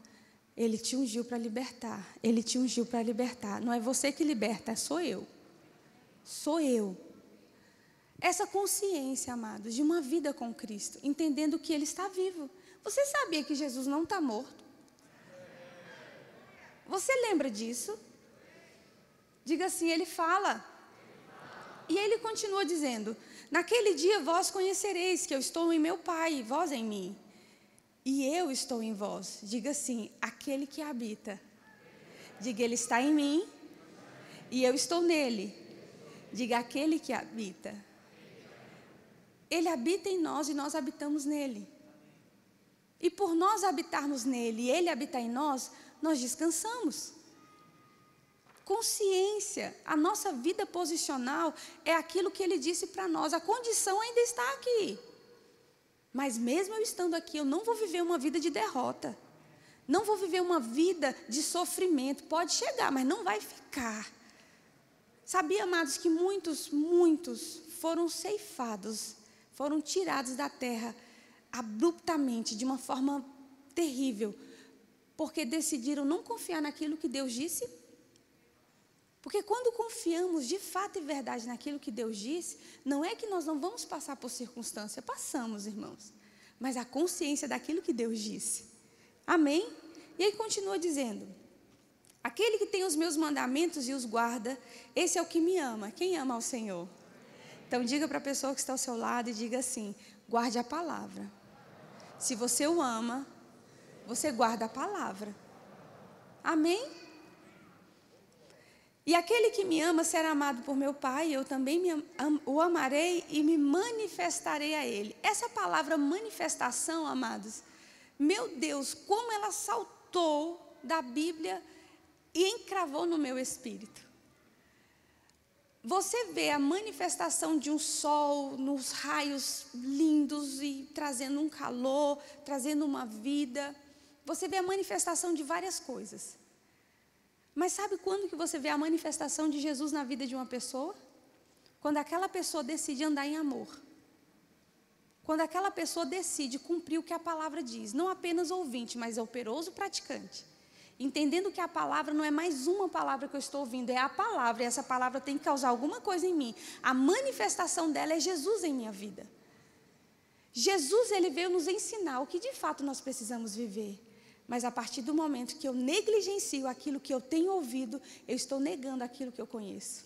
Ele te ungiu para libertar. Ele te ungiu para libertar. Não é você que liberta, sou eu. Sou eu. Essa consciência, amados, de uma vida com Cristo, entendendo que Ele está vivo. Você sabia que Jesus não está morto? Você lembra disso? Diga assim, Ele fala. E ele continua dizendo: Naquele dia vós conhecereis que eu estou em meu Pai, e vós em mim. E eu estou em vós. Diga assim: aquele que habita. Diga, ele está em mim e eu estou nele. Diga, aquele que habita. Ele habita em nós e nós habitamos nele. E por nós habitarmos nele e ele habitar em nós, nós descansamos. Consciência, a nossa vida posicional é aquilo que ele disse para nós. A condição ainda está aqui. Mas mesmo eu estando aqui, eu não vou viver uma vida de derrota. Não vou viver uma vida de sofrimento. Pode chegar, mas não vai ficar. Sabia, amados, que muitos, muitos foram ceifados foram tirados da terra abruptamente, de uma forma terrível, porque decidiram não confiar naquilo que Deus disse. Porque quando confiamos de fato e verdade naquilo que Deus disse, não é que nós não vamos passar por circunstância, passamos, irmãos, mas a consciência daquilo que Deus disse. Amém? E aí continua dizendo: Aquele que tem os meus mandamentos e os guarda, esse é o que me ama. Quem ama ao Senhor? Então diga para a pessoa que está ao seu lado e diga assim: guarde a palavra. Se você o ama, você guarda a palavra. Amém? E aquele que me ama será amado por meu Pai, eu também o amarei e me manifestarei a ele. Essa palavra manifestação, amados, meu Deus, como ela saltou da Bíblia e encravou no meu espírito. Você vê a manifestação de um sol nos raios lindos e trazendo um calor, trazendo uma vida. Você vê a manifestação de várias coisas. Mas sabe quando que você vê a manifestação de Jesus na vida de uma pessoa? Quando aquela pessoa decide andar em amor. Quando aquela pessoa decide cumprir o que a palavra diz, não apenas ouvinte, mas operoso praticante entendendo que a palavra não é mais uma palavra que eu estou ouvindo, é a palavra, e essa palavra tem que causar alguma coisa em mim. A manifestação dela é Jesus em minha vida. Jesus, ele veio nos ensinar o que de fato nós precisamos viver. Mas a partir do momento que eu negligencio aquilo que eu tenho ouvido, eu estou negando aquilo que eu conheço.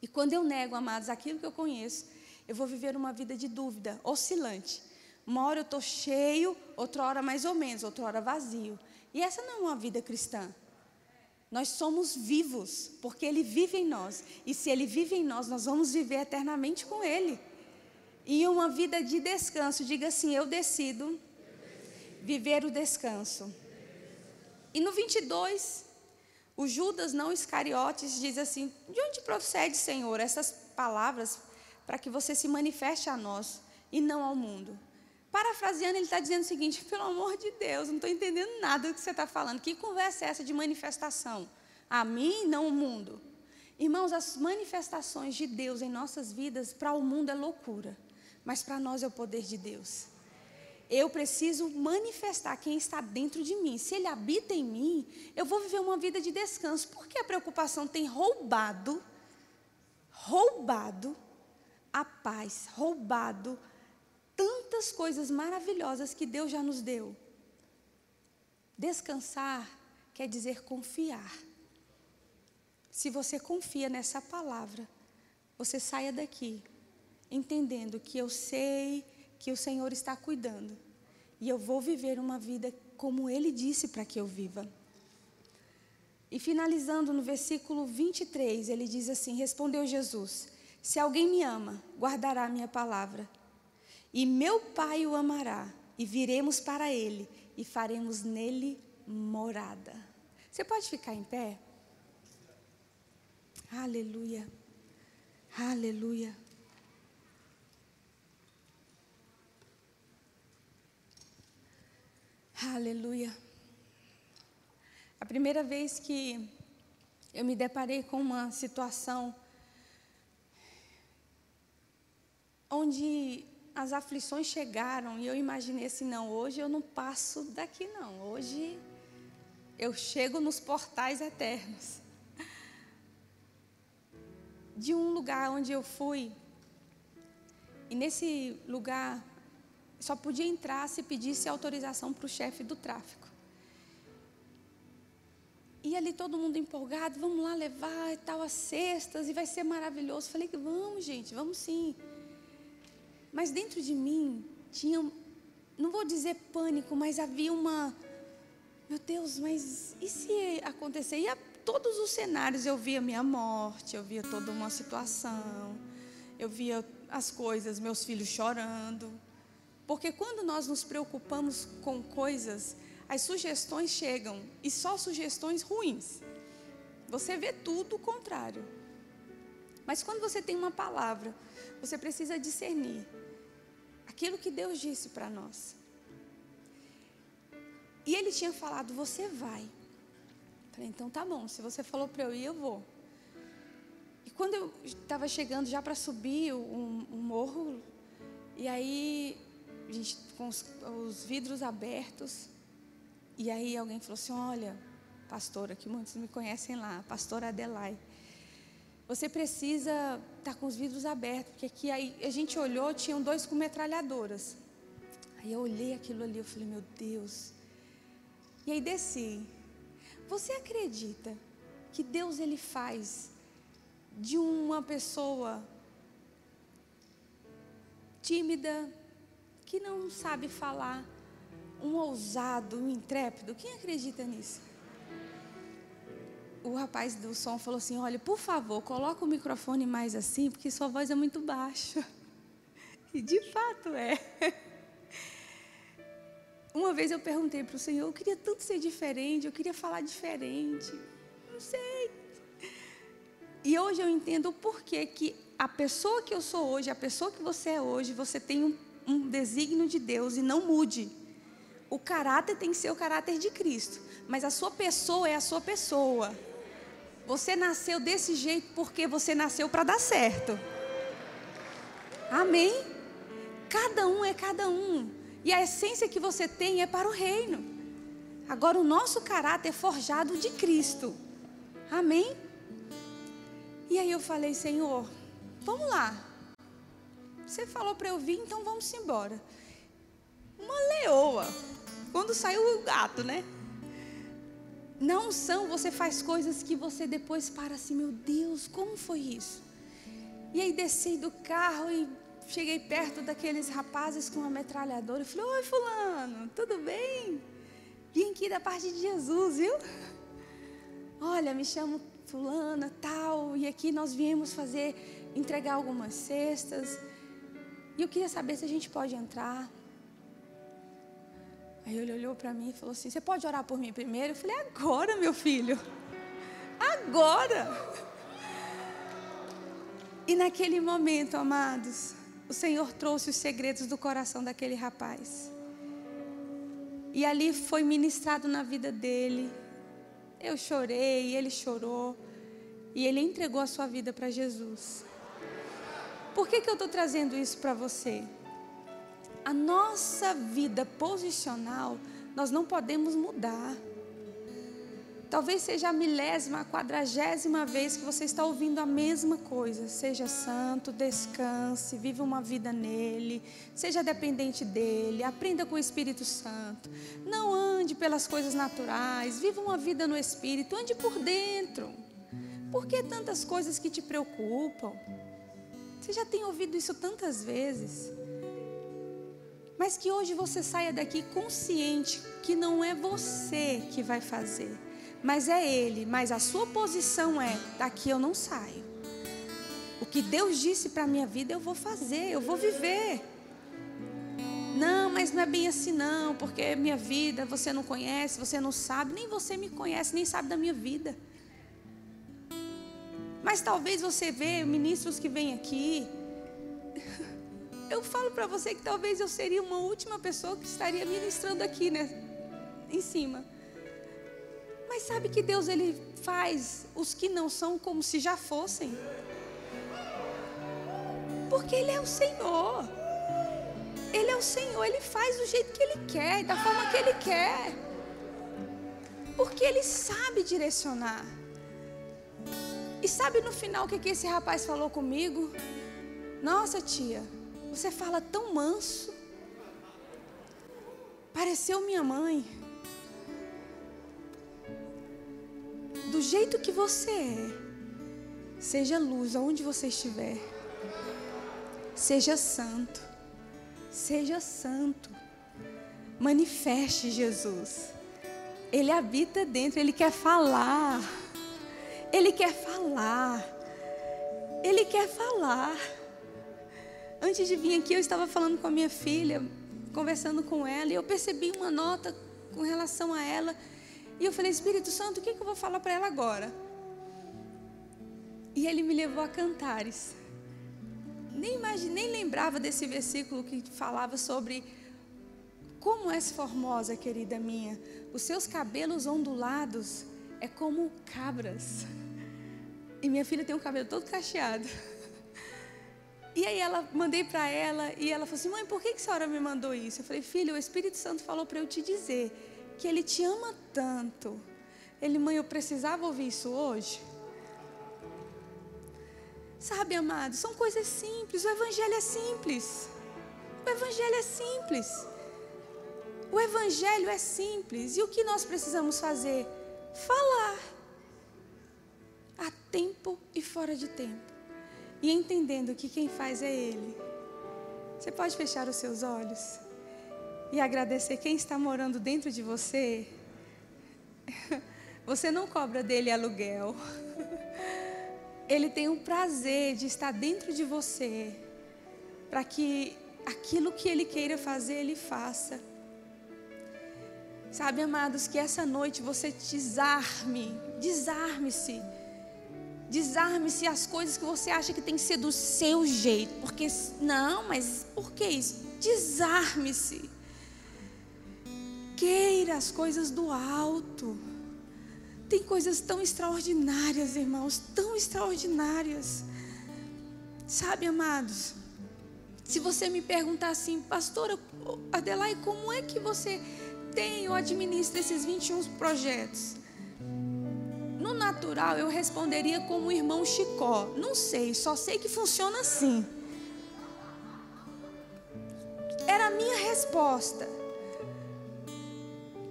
E quando eu nego, amados, aquilo que eu conheço, eu vou viver uma vida de dúvida, oscilante. Uma hora eu estou cheio, outra hora mais ou menos, outra hora vazio. E essa não é uma vida cristã. Nós somos vivos, porque Ele vive em nós. E se Ele vive em nós, nós vamos viver eternamente com Ele. E uma vida de descanso, diga assim: Eu decido viver o descanso. E no 22, o Judas, não Iscariotes, diz assim: De onde procede, Senhor, essas palavras para que você se manifeste a nós e não ao mundo? Parafraseando, ele está dizendo o seguinte: <laughs> pelo amor de Deus, não estou entendendo nada do que você está falando. Que conversa é essa de manifestação? A mim, não o mundo. Irmãos, as manifestações de Deus em nossas vidas para o mundo é loucura. mas para nós é o poder de Deus. Eu preciso manifestar quem está dentro de mim. Se Ele habita em mim, eu vou viver uma vida de descanso. Porque a preocupação tem roubado, roubado a paz, roubado tantas coisas maravilhosas que Deus já nos deu. Descansar quer dizer confiar. Se você confia nessa palavra, você saia daqui entendendo que eu sei que o Senhor está cuidando e eu vou viver uma vida como Ele disse para que eu viva. E finalizando no versículo 23, ele diz assim: Respondeu Jesus: Se alguém me ama, guardará a minha palavra, e meu Pai o amará, e viremos para ele, e faremos nele morada. Você pode ficar em pé? Aleluia. Aleluia. Aleluia. A primeira vez que eu me deparei com uma situação onde as aflições chegaram e eu imaginei assim, não, hoje eu não passo daqui não. Hoje eu chego nos portais eternos. De um lugar onde eu fui, e nesse lugar só podia entrar se pedisse autorização para o chefe do tráfico. E ali todo mundo empolgado, vamos lá levar e tal as cestas e vai ser maravilhoso. Falei que vamos, gente, vamos sim. Mas dentro de mim tinha, não vou dizer pânico, mas havia uma, meu Deus, mas e se acontecer? E a, todos os cenários eu via minha morte, eu via toda uma situação, eu via as coisas, meus filhos chorando. Porque quando nós nos preocupamos com coisas, as sugestões chegam e só sugestões ruins. Você vê tudo o contrário. Mas quando você tem uma palavra, você precisa discernir aquilo que Deus disse para nós. E ele tinha falado: Você vai. Falei, então tá bom, se você falou para eu ir, eu vou. E quando eu estava chegando já para subir um, um morro, e aí a gente com os, os vidros abertos. E aí alguém falou assim: Olha, pastora, que muitos me conhecem lá, pastora Adelai. Você precisa estar tá com os vidros abertos, porque aqui aí a gente olhou, tinham dois com metralhadoras. Aí eu olhei aquilo ali, eu falei, meu Deus. E aí desci. Você acredita que Deus ele faz de uma pessoa tímida, que não sabe falar, um ousado, um intrépido. Quem acredita nisso? O rapaz do som falou assim: Olha, por favor, coloca o microfone mais assim, porque sua voz é muito baixa. <laughs> E de fato é. <laughs> Uma vez eu perguntei para o Senhor: Eu queria tanto ser diferente, eu queria falar diferente. Não sei. E hoje eu entendo o porquê que a pessoa que eu sou hoje, a pessoa que você é hoje, você tem um um desígnio de Deus e não mude. O caráter tem que ser o caráter de Cristo, mas a sua pessoa é a sua pessoa. Você nasceu desse jeito porque você nasceu para dar certo. Amém? Cada um é cada um. E a essência que você tem é para o reino. Agora, o nosso caráter é forjado de Cristo. Amém? E aí eu falei, Senhor, vamos lá. Você falou para eu vir, então vamos embora. Uma leoa. Quando saiu o gato, né? Na unção você faz coisas que você depois para assim, meu Deus, como foi isso? E aí desci do carro e cheguei perto daqueles rapazes com uma metralhadora e falei, oi fulano, tudo bem? Vim aqui da parte de Jesus, viu? Olha, me chamo fulana, tal, e aqui nós viemos fazer, entregar algumas cestas. E eu queria saber se a gente pode entrar. Aí ele olhou para mim e falou assim: Você pode orar por mim primeiro? Eu falei: Agora, meu filho. Agora. E naquele momento, amados, o Senhor trouxe os segredos do coração daquele rapaz. E ali foi ministrado na vida dele. Eu chorei, ele chorou. E ele entregou a sua vida para Jesus. Por que, que eu estou trazendo isso para você? A nossa vida posicional, nós não podemos mudar. Talvez seja a milésima, a quadragésima vez que você está ouvindo a mesma coisa. Seja santo, descanse, viva uma vida nele, seja dependente dele, aprenda com o Espírito Santo. Não ande pelas coisas naturais, viva uma vida no Espírito, ande por dentro. Por que tantas coisas que te preocupam? Você já tem ouvido isso tantas vezes. Mas que hoje você saia daqui consciente que não é você que vai fazer mas é Ele. Mas a sua posição é: daqui eu não saio. O que Deus disse para a minha vida eu vou fazer, eu vou viver. Não, mas não é bem assim não, porque minha vida você não conhece, você não sabe, nem você me conhece, nem sabe da minha vida. Mas talvez você vê ministros que vêm aqui. Eu falo para você que talvez eu seria uma última pessoa que estaria ministrando aqui, né? Em cima. Mas sabe que Deus ele faz os que não são como se já fossem? Porque Ele é o Senhor. Ele é o Senhor, Ele faz do jeito que Ele quer, da forma que Ele quer. Porque Ele sabe direcionar. Sabe no final o que, que esse rapaz falou comigo? Nossa, tia, você fala tão manso. Pareceu minha mãe. do jeito que você é. Seja luz aonde você estiver. Seja santo. Seja santo. Manifeste Jesus. Ele habita dentro, ele quer falar. Ele quer falar. Ele quer falar. Antes de vir aqui, eu estava falando com a minha filha, conversando com ela, e eu percebi uma nota com relação a ela e eu falei, Espírito Santo, o que, que eu vou falar para ela agora? E ele me levou a cantares. Nem imaginei, nem lembrava desse versículo que falava sobre como és formosa, querida minha. Os seus cabelos ondulados é como cabras. E minha filha tem um cabelo todo cacheado. E aí ela mandei para ela e ela falou assim: "Mãe, por que que a senhora me mandou isso?" Eu falei: "Filha, o Espírito Santo falou para eu te dizer que Ele te ama tanto. Ele, mãe, eu precisava ouvir isso hoje. Sabe, amado, são coisas simples. O Evangelho é simples. O Evangelho é simples. O Evangelho é simples. E o que nós precisamos fazer? Falar. A tempo e fora de tempo. E entendendo que quem faz é Ele. Você pode fechar os seus olhos? e agradecer quem está morando dentro de você, <laughs> você não cobra dele aluguel. <laughs> Ele tem o prazer de estar dentro de você, para que aquilo que ele queira fazer, ele faça. Sabe, amados, que essa noite você desarme, desarme-se. Desarme-se as coisas que você acha que tem que ser do seu jeito. Porque, não, mas por que isso? Desarme-se queira as coisas do alto. Tem coisas tão extraordinárias, irmãos, tão extraordinárias. Sabe, amados, se você me perguntar assim, pastora Adelaide, como é que você tem ou administra esses 21 projetos? No natural, eu responderia como o irmão Chicó. Não sei, só sei que funciona assim. Era a minha resposta.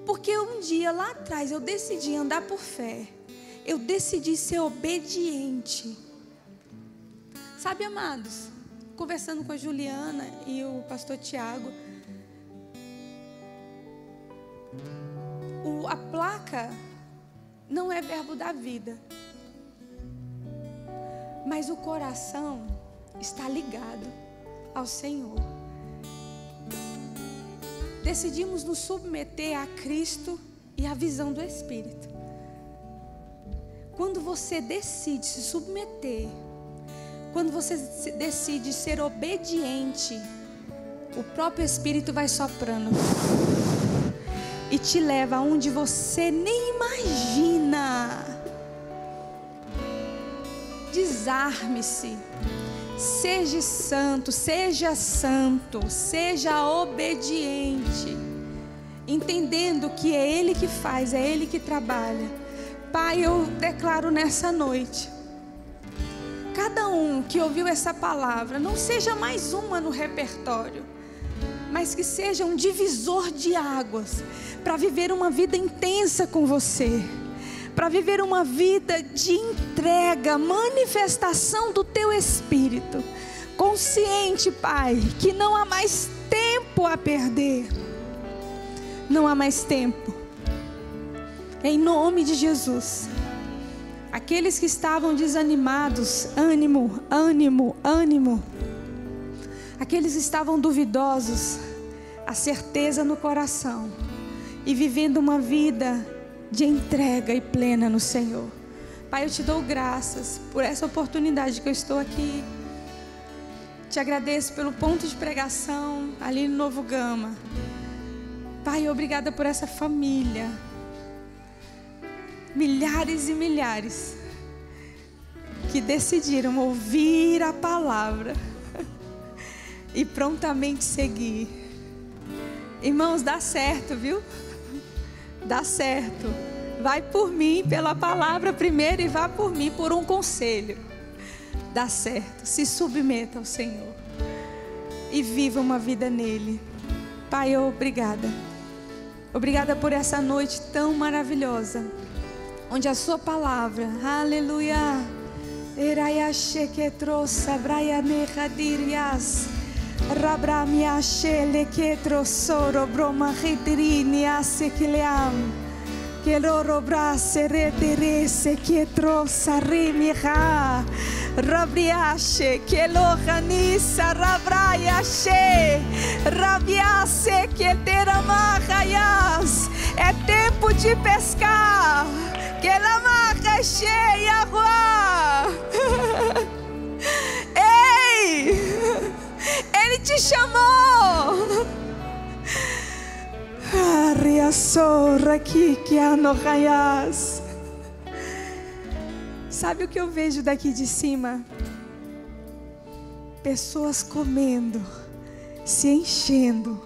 Porque um dia lá atrás eu decidi andar por fé. Eu decidi ser obediente. Sabe, amados, conversando com a Juliana e o pastor Tiago, a placa não é verbo da vida, mas o coração está ligado ao Senhor. Decidimos nos submeter a Cristo e à visão do Espírito. Quando você decide se submeter, quando você decide ser obediente, o próprio Espírito vai soprando e te leva aonde você nem imagina. Desarme-se. Seja santo, seja santo, seja obediente, entendendo que é Ele que faz, é Ele que trabalha. Pai, eu declaro nessa noite, cada um que ouviu essa palavra, não seja mais uma no repertório, mas que seja um divisor de águas para viver uma vida intensa com você para viver uma vida de entrega, manifestação do teu espírito. Consciente, Pai, que não há mais tempo a perder. Não há mais tempo. Em nome de Jesus. Aqueles que estavam desanimados, ânimo, ânimo, ânimo. Aqueles que estavam duvidosos, a certeza no coração e vivendo uma vida de entrega e plena no Senhor. Pai, eu te dou graças por essa oportunidade que eu estou aqui. Te agradeço pelo ponto de pregação ali no Novo Gama. Pai, obrigada por essa família. Milhares e milhares que decidiram ouvir a palavra <laughs> e prontamente seguir. Irmãos, dá certo, viu? Dá certo. Vai por mim, pela palavra primeiro, e vá por mim por um conselho. Dá certo. Se submeta ao Senhor. E viva uma vida nele. Pai, obrigada. Obrigada por essa noite tão maravilhosa. Onde a sua palavra, aleluia. Eraiache que trouxe, braianehadirias. Ραμπραμιά σέλε κέτρο σόρο μπρόμα χιτρίνι άσε κλειάμ και λόρο βράσε ρε τερέ σε κέτρο σαρή μιχά Ραβριάσε και λόχανίσα ραβράιασε Ραβιάσε και τέρα μάχαγιάς ετέμπου τσι πεσκά και λαμάχαισε Ιαχουά Ραβιάσε te chamou. Sabe o que eu vejo daqui de cima? Pessoas comendo, se enchendo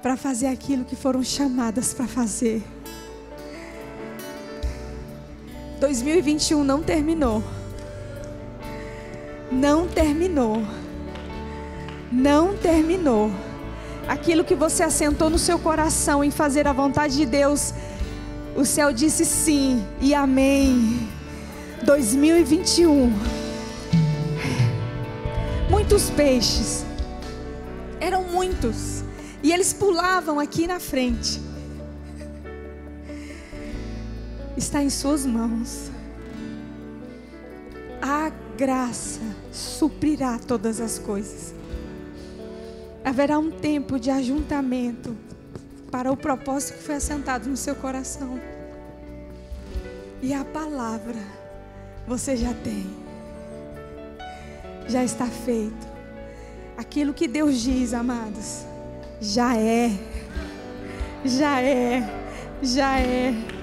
para fazer aquilo que foram chamadas para fazer. 2021 não terminou. Não terminou não terminou. Aquilo que você assentou no seu coração em fazer a vontade de Deus, o céu disse sim e amém. 2021. Muitos peixes. Eram muitos. E eles pulavam aqui na frente. Está em suas mãos. A graça suprirá todas as coisas haverá um tempo de ajuntamento para o propósito que foi assentado no seu coração. E a palavra você já tem, já está feito. Aquilo que Deus diz, amados, já é, já é, já é.